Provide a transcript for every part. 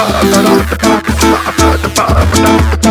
da da da da da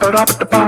Ba-da-ba-da-ba